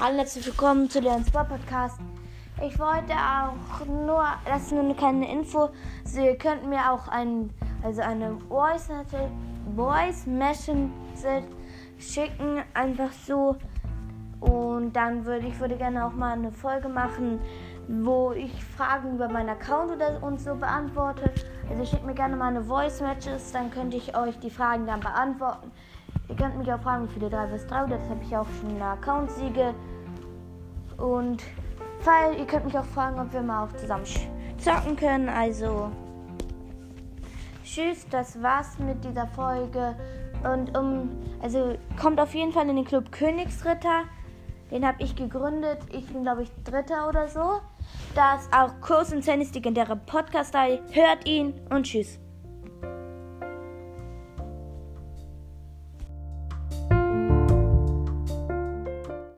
Hallo, herzlich willkommen zu der Sport Podcast. Ich wollte auch nur, das ist nur eine kleine Info. Also ihr könnt mir auch ein, also eine Voice, Voice Message schicken, einfach so. Und dann würde ich würde gerne auch mal eine Folge machen, wo ich Fragen über meinen Account oder und so beantworte. Also schickt mir gerne mal eine Voice Matches, dann könnte ich euch die Fragen dann beantworten. Ihr könnt mich auch fragen, wie viele 3 bis 3 oder das habe ich auch schon eine Account-Siege. Und weil ihr könnt mich auch fragen, ob wir mal auch zusammen zocken können. Also tschüss, das war's mit dieser Folge. Und um, also kommt auf jeden Fall in den Club Königsritter. Den habe ich gegründet. Ich bin, glaube ich, Dritter oder so. Da ist auch Kurs und Tennis legendäre Podcast. Hört ihn und tschüss.